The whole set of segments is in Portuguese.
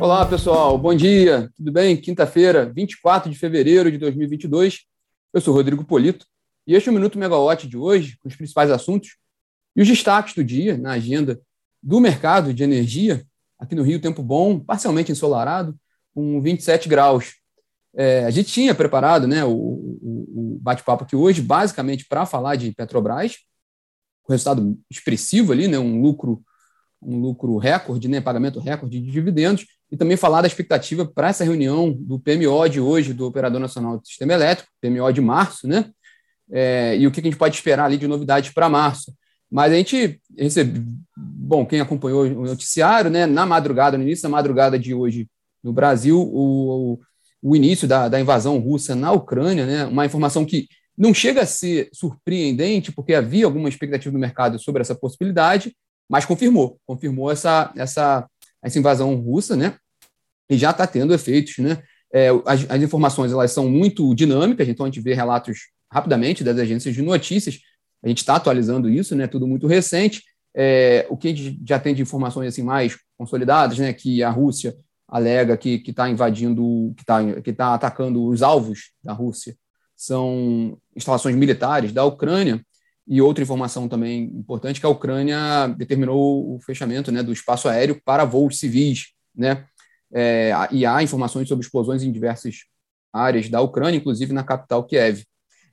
Olá, pessoal. Bom dia. Tudo bem? Quinta-feira, 24 de fevereiro de 2022. Eu sou Rodrigo Polito e este é o Minuto Megawatt de hoje, com os principais assuntos e os destaques do dia na agenda do mercado de energia. Aqui no Rio, tempo bom, parcialmente ensolarado, com 27 graus. É, a gente tinha preparado né, o, o, o bate-papo aqui hoje, basicamente para falar de Petrobras, com resultado expressivo ali, né, um lucro um lucro recorde, né, pagamento recorde de dividendos, e também falar da expectativa para essa reunião do PMO de hoje, do Operador Nacional do Sistema Elétrico, PMO de março, né? É, e o que a gente pode esperar ali de novidades para março. Mas a gente recebeu, bom, quem acompanhou o noticiário, né, na madrugada, no início da madrugada de hoje no Brasil, o, o início da, da invasão russa na Ucrânia, né, uma informação que não chega a ser surpreendente, porque havia alguma expectativa do mercado sobre essa possibilidade, mas confirmou, confirmou essa, essa, essa invasão russa, né? E já está tendo efeitos, né? É, as, as, informações elas são muito dinâmicas, então a gente vê relatos rapidamente das agências de notícias, a gente está atualizando isso, né? Tudo muito recente. É, o que a gente já tem de informações assim mais consolidadas, né? Que a Rússia alega que está invadindo, que está que tá atacando os alvos da Rússia, são instalações militares da Ucrânia. E outra informação também importante que a Ucrânia determinou o fechamento né, do espaço aéreo para voos civis, né? É, e há informações sobre explosões em diversas áreas da Ucrânia, inclusive na capital Kiev.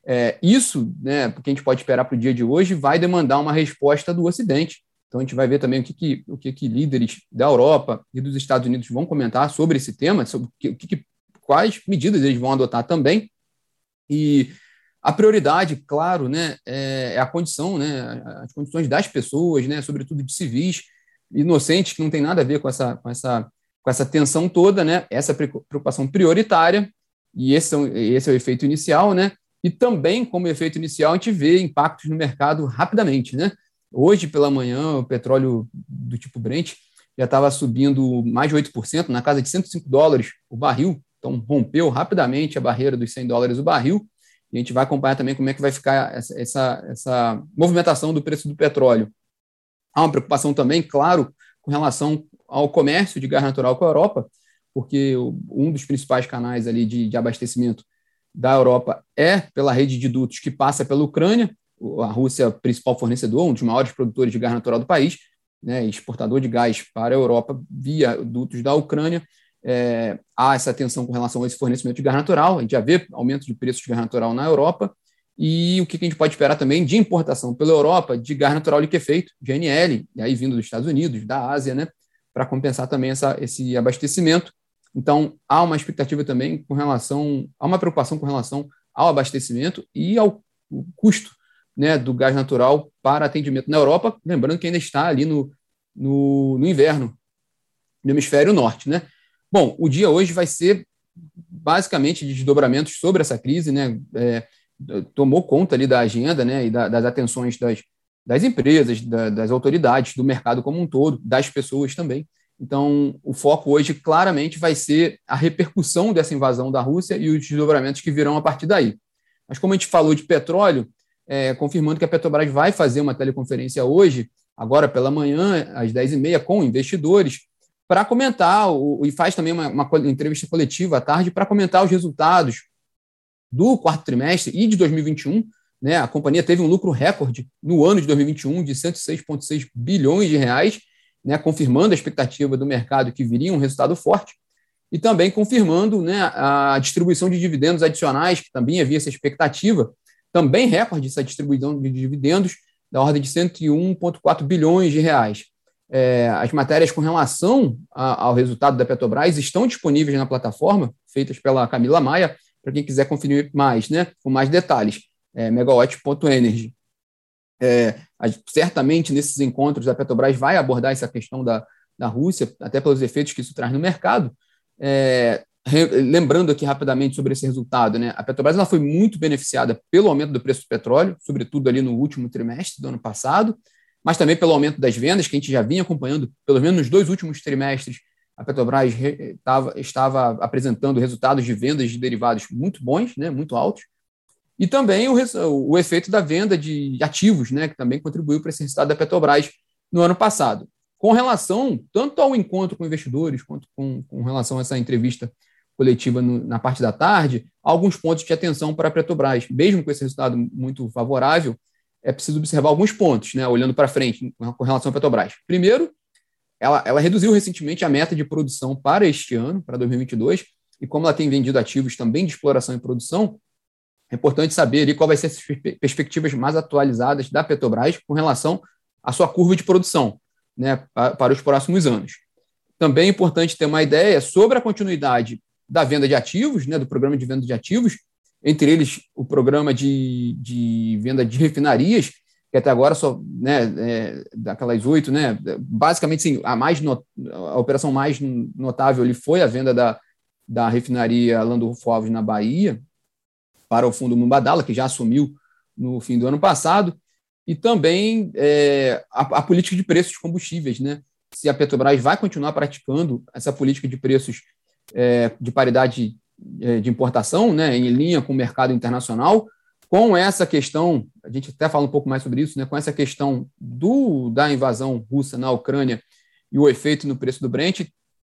É, isso, né, que a gente pode esperar para o dia de hoje, vai demandar uma resposta do Ocidente. Então a gente vai ver também o que, que, o que, que líderes da Europa e dos Estados Unidos vão comentar sobre esse tema, sobre o que, quais medidas eles vão adotar também. E a prioridade, claro, né, é, é a condição, né, as condições das pessoas, né, sobretudo de civis inocentes, que não tem nada a ver com essa, com essa, com essa tensão toda, né, essa preocupação prioritária, e esse, é, esse é o efeito inicial, né, e também, como efeito inicial, a gente vê impactos no mercado rapidamente, né, hoje pela manhã, o petróleo do tipo Brent já estava subindo mais de 8%, na casa de 105 dólares o barril, então rompeu rapidamente a barreira dos 100 dólares o barril, a gente vai acompanhar também como é que vai ficar essa, essa, essa movimentação do preço do petróleo. Há uma preocupação também, claro, com relação ao comércio de gás natural com a Europa, porque um dos principais canais ali de, de abastecimento da Europa é pela rede de dutos que passa pela Ucrânia, a Rússia principal fornecedor, um dos maiores produtores de gás natural do país, né, exportador de gás para a Europa via dutos da Ucrânia, é, há essa tensão com relação a esse fornecimento de gás natural, a gente já vê aumento de preço de gás natural na Europa, e o que a gente pode esperar também de importação pela Europa de gás natural liquefeito, GNL, e aí vindo dos Estados Unidos, da Ásia, né, para compensar também essa, esse abastecimento. Então, há uma expectativa também com relação, há uma preocupação com relação ao abastecimento e ao custo né, do gás natural para atendimento na Europa, lembrando que ainda está ali no, no, no inverno, no hemisfério norte, né? Bom, o dia hoje vai ser basicamente de desdobramentos sobre essa crise, né? É, tomou conta ali da agenda, né? E da, das atenções das, das empresas, da, das autoridades, do mercado como um todo, das pessoas também. Então, o foco hoje claramente vai ser a repercussão dessa invasão da Rússia e os desdobramentos que virão a partir daí. Mas, como a gente falou de petróleo, é, confirmando que a Petrobras vai fazer uma teleconferência hoje, agora pela manhã, às 10h30, com investidores, para comentar, o, e faz também uma, uma entrevista coletiva à tarde para comentar os resultados do quarto trimestre e de 2021. Né? A companhia teve um lucro recorde no ano de 2021 de 106,6 bilhões de reais, né? confirmando a expectativa do mercado que viria um resultado forte, e também confirmando né, a distribuição de dividendos adicionais, que também havia essa expectativa, também recorde essa distribuição de dividendos da ordem de 101,4 bilhões de reais. É, as matérias com relação a, ao resultado da Petrobras estão disponíveis na plataforma, feitas pela Camila Maia, para quem quiser conferir mais, né, com mais detalhes, é, megawatt.energy. É, certamente nesses encontros a Petrobras vai abordar essa questão da, da Rússia, até pelos efeitos que isso traz no mercado. É, lembrando aqui rapidamente sobre esse resultado, né, a Petrobras ela foi muito beneficiada pelo aumento do preço do petróleo, sobretudo ali no último trimestre do ano passado, mas também pelo aumento das vendas, que a gente já vinha acompanhando, pelo menos nos dois últimos trimestres, a Petrobras estava, estava apresentando resultados de vendas de derivados muito bons, né, muito altos, e também o, o efeito da venda de ativos, né, que também contribuiu para esse resultado da Petrobras no ano passado. com relação tanto ao encontro com investidores, quanto com, com relação a essa entrevista coletiva no, na parte da tarde, alguns pontos de atenção para a Petrobras. Mesmo com esse resultado muito favorável, é preciso observar alguns pontos, né, olhando para frente com relação à Petrobras. Primeiro, ela, ela reduziu recentemente a meta de produção para este ano, para 2022, e como ela tem vendido ativos também de exploração e produção, é importante saber ali qual vai ser as perspectivas mais atualizadas da Petrobras com relação à sua curva de produção né, para, os próximos anos. Também é importante ter uma ideia sobre a continuidade da venda de ativos, né, do programa de venda de ativos, entre eles o programa de, de venda de refinarias, que até agora só, né, é, daquelas oito, né, basicamente, sim, a, mais not, a operação mais notável ali foi a venda da, da refinaria Landulfo Alves na Bahia para o fundo Mumbadala, que já assumiu no fim do ano passado, e também é, a, a política de preços de combustíveis, né, se a Petrobras vai continuar praticando essa política de preços é, de paridade de importação, né, em linha com o mercado internacional, com essa questão, a gente até fala um pouco mais sobre isso, né, com essa questão do, da invasão russa na Ucrânia e o efeito no preço do Brent,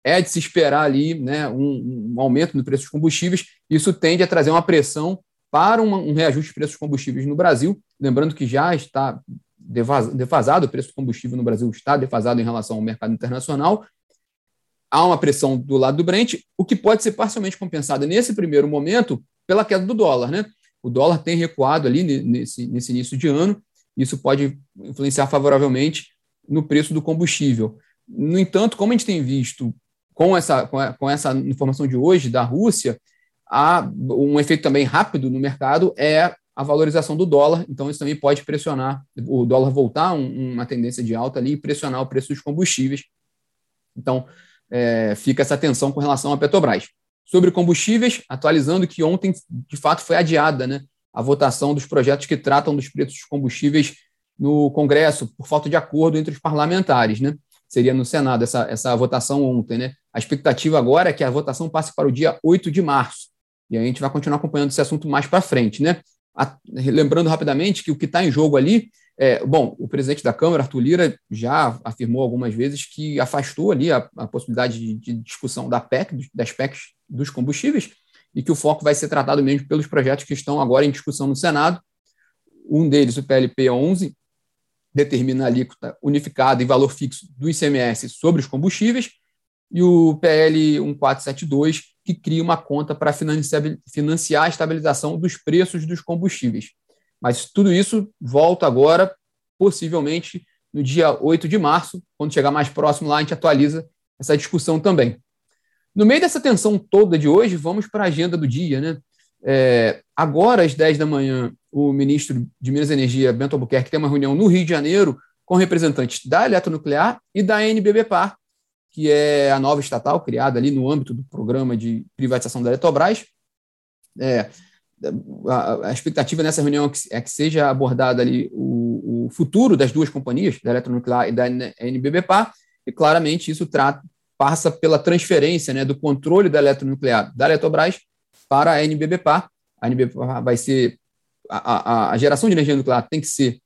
é de se esperar ali né, um, um aumento no preço dos combustíveis, isso tende a trazer uma pressão para um, um reajuste de preços dos combustíveis no Brasil, lembrando que já está defasado o preço do combustível no Brasil, está defasado em relação ao mercado internacional, há uma pressão do lado do Brent, o que pode ser parcialmente compensado nesse primeiro momento pela queda do dólar. Né? O dólar tem recuado ali nesse, nesse início de ano, isso pode influenciar favoravelmente no preço do combustível. No entanto, como a gente tem visto com essa, com essa informação de hoje da Rússia, há um efeito também rápido no mercado é a valorização do dólar, então isso também pode pressionar o dólar voltar um, uma tendência de alta ali e pressionar o preço dos combustíveis. Então, é, fica essa tensão com relação à Petrobras. Sobre combustíveis, atualizando que ontem, de fato, foi adiada né, a votação dos projetos que tratam dos preços dos combustíveis no Congresso, por falta de acordo entre os parlamentares. Né? Seria no Senado essa, essa votação ontem. Né? A expectativa agora é que a votação passe para o dia 8 de março. E a gente vai continuar acompanhando esse assunto mais para frente. Né? A, lembrando rapidamente que o que está em jogo ali é, bom, o presidente da Câmara, Arthur Lira, já afirmou algumas vezes que afastou ali a, a possibilidade de, de, discussão da PEC, das PECs dos combustíveis, e que o foco vai ser tratado mesmo pelos projetos que estão agora em discussão no Senado. Um deles, o PLP 11, determina a alíquota unificada e valor fixo do ICMS sobre os combustíveis, e o PL 1472, que cria uma conta para financiar a estabilização dos preços dos combustíveis. Mas tudo isso volta agora, possivelmente no dia 8 de março, quando chegar mais próximo lá, a gente atualiza essa discussão também. No meio dessa tensão toda de hoje, vamos para a agenda do dia. Né? É, agora, às 10 da manhã, o ministro de Minas e Energia, Bento Albuquerque, tem uma reunião no Rio de Janeiro com representantes da Eletronuclear e da NBBPAR, que é a nova estatal criada ali no âmbito do programa de privatização da Eletrobras. É, a, a, expectativa nessa reunião é que, é que seja abordado ali o, o, futuro das duas companhias, da Eletronuclear e da NBBPA, e claramente isso passa pela transferência né, do controle da Eletronuclear da Eletrobras para a NBBPA. A NBBPA vai ser a, a, a, geração de energia nuclear tem que ser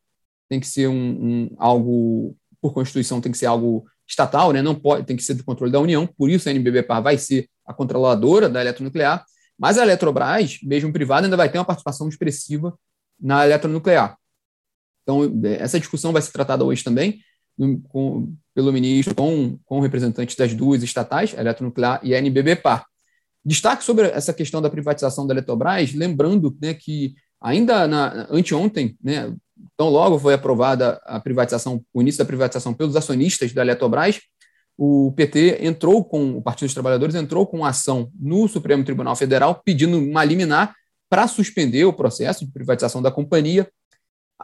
tem que ser um, um, algo por constituição tem que ser algo estatal, né? Não pode tem que ser do controle da União. Por isso a NBBPA vai ser a controladora da eletronuclear mas a Eletrobras, mesmo privada, ainda vai ter uma participação expressiva na eletronuclear. Então, essa discussão vai ser tratada hoje também com, pelo ministro com, com representantes das duas estatais, Eletronuclear e a NBBPAR. Destaque sobre essa questão da privatização da Eletrobras, lembrando né, que ainda na, anteontem, né, tão logo foi aprovada a privatização, o início da privatização pelos acionistas da Eletrobras, o PT entrou com, o Partido dos Trabalhadores entrou com ação no Supremo Tribunal Federal pedindo uma liminar para suspender o processo de privatização da companhia,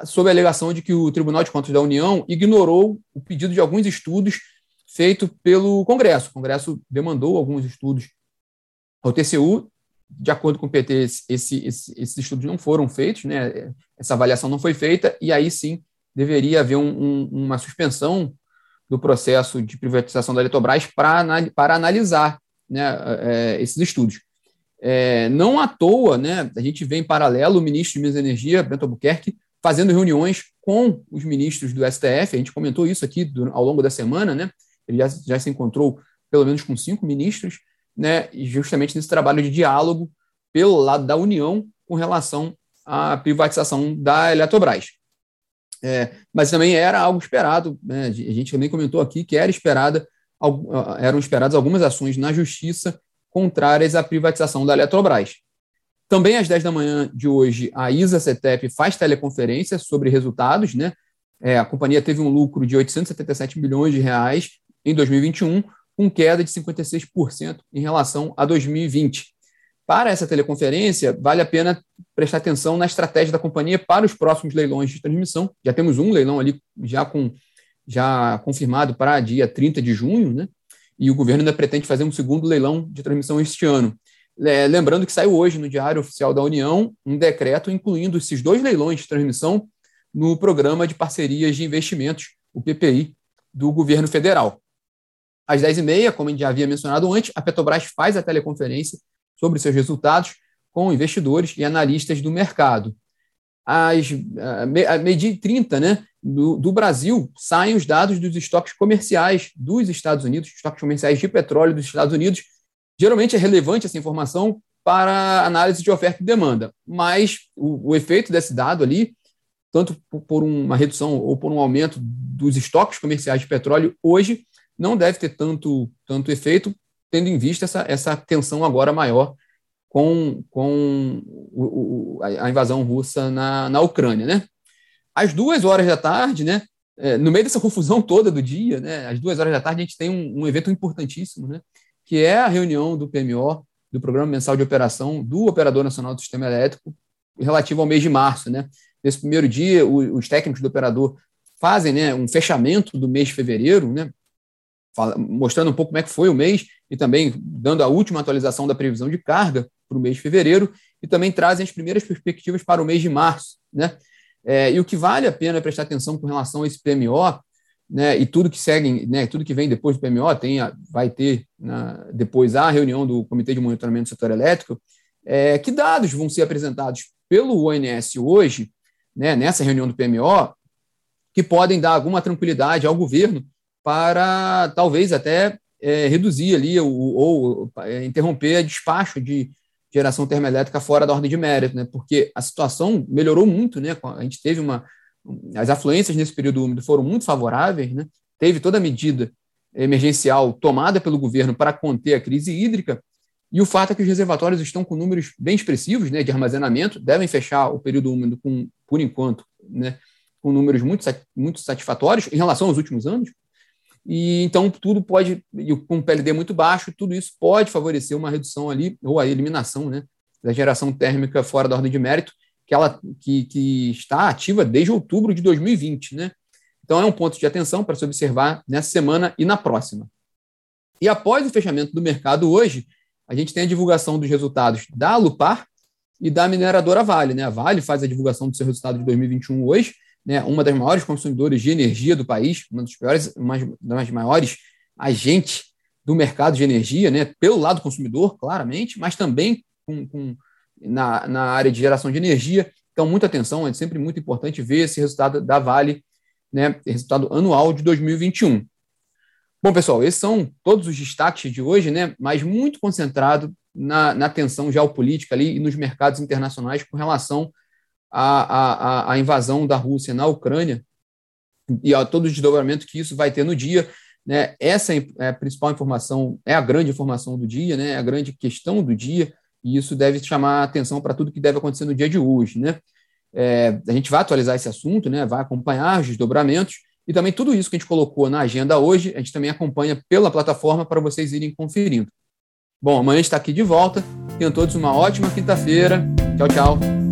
sob a alegação de que o Tribunal de Contas da União ignorou o pedido de alguns estudos feito pelo Congresso. O Congresso demandou alguns estudos ao TCU. De acordo com o PT, esse, esse, esses estudos não foram feitos, né? essa avaliação não foi feita, e aí sim deveria haver um, um, uma suspensão do processo de privatização da Eletrobras para, para analisar né, é, esses estudos. É, não à toa, né, a gente vê em paralelo o ministro de Minas e Energia, Bento Albuquerque, fazendo reuniões com os ministros do STF. A gente comentou isso aqui ao longo da semana, né? Ele já, já se encontrou pelo menos com cinco ministros, né? Justamente nesse trabalho de diálogo pelo lado da União com relação à privatização da Eletrobras. É, mas também era algo esperado, né? a gente também comentou aqui que era esperada, eram esperadas algumas ações na justiça contrárias à privatização da Eletrobras. Também às 10 da manhã de hoje, a ISA CETEP faz teleconferência sobre resultados. Né? É, a companhia teve um lucro de 877 milhões de reais em 2021, com queda de 56% em relação a 2020. Para essa teleconferência, vale a pena prestar atenção na estratégia da companhia para os próximos leilões de transmissão. Já temos um leilão ali já com já confirmado para dia 30 de junho, né? E o governo ainda pretende fazer um segundo leilão de transmissão este ano. É, lembrando que saiu hoje no Diário Oficial da União um decreto incluindo esses dois leilões de transmissão no Programa de Parcerias de Investimentos, o PPI, do governo federal. Às 10h30, como a gente já havia mencionado antes, a Petrobras faz a teleconferência sobre seus resultados com investidores e analistas do mercado. Às meio-dia 30 né, do, do, Brasil, saem os dados dos estoques comerciais dos Estados Unidos, estoques comerciais de petróleo dos Estados Unidos. Geralmente é relevante essa informação para análise de oferta e demanda, mas o, o efeito desse dado ali, tanto por uma redução ou por um aumento dos estoques comerciais de petróleo hoje, não deve ter tanto, tanto efeito, tendo em vista essa, essa tensão agora maior com, com o, o, a invasão russa na, na Ucrânia. Né? Às duas horas da tarde, né, é, no meio dessa confusão toda do dia, né, às duas horas da tarde, a gente tem um, um evento importantíssimo, né, que é a reunião do PMO, do Programa Mensal de Operação do Operador Nacional do Sistema Elétrico, relativo ao mês de março. Né? Nesse primeiro dia, o, os técnicos do operador fazem né, um fechamento do mês de fevereiro, né, mostrando um pouco como é que foi o mês e também dando a última atualização da previsão de carga para o mês de fevereiro e também trazem as primeiras perspectivas para o mês de março. Né? É, e o que vale a pena prestar atenção com relação a esse PMO, né, e tudo que segue, né, tudo que vem depois do PMO, tem a, vai ter na, depois a reunião do Comitê de Monitoramento do Setor Elétrico, é, que dados vão ser apresentados pelo ONS hoje, né, nessa reunião do PMO, que podem dar alguma tranquilidade ao governo para talvez até é, reduzir ali ou, ou é, interromper o despacho de geração termoelétrica fora da ordem de mérito, né? Porque a situação melhorou muito, né? A gente teve uma as afluências nesse período úmido foram muito favoráveis, né? Teve toda a medida emergencial tomada pelo governo para conter a crise hídrica, e o fato é que os reservatórios estão com números bem expressivos, né, de armazenamento, devem fechar o período úmido com, por enquanto, né, com números muito, muito satisfatórios em relação aos últimos anos, e então tudo pode, com um PLD muito baixo, tudo isso pode favorecer uma redução ali, ou a eliminação né, da geração térmica fora da ordem de mérito, que ela que, que está ativa desde outubro de 2020. Né? Então é um ponto de atenção para se observar nessa semana e na próxima. E após o fechamento do mercado hoje, a gente tem a divulgação dos resultados da Lupar e da mineradora Vale. Né? A Vale faz a divulgação do seu resultado de 2021 hoje, né, uma das maiores consumidoras de energia do país, uma das piores, uma das maiores agentes do mercado de energia, né, pelo lado consumidor, claramente, mas também com, com, na, na área de geração de energia. Então, muita atenção, é sempre muito importante ver esse resultado da Vale, né, resultado anual de 2021. Bom, pessoal, esses são todos os destaques de hoje, né, mas muito concentrado na, na tensão geopolítica ali e nos mercados internacionais com relação a, a, a invasão da Rússia na Ucrânia e a todo o desdobramento que isso vai ter no dia. Né? Essa é a principal informação, é a grande informação do dia, né? é a grande questão do dia, e isso deve chamar atenção para tudo que deve acontecer no dia de hoje. Né? É, a gente vai atualizar esse assunto, né? vai acompanhar os desdobramentos, e também tudo isso que a gente colocou na agenda hoje, a gente também acompanha pela plataforma para vocês irem conferindo. Bom, amanhã a gente está aqui de volta. Tenham todos uma ótima quinta-feira. Tchau, tchau.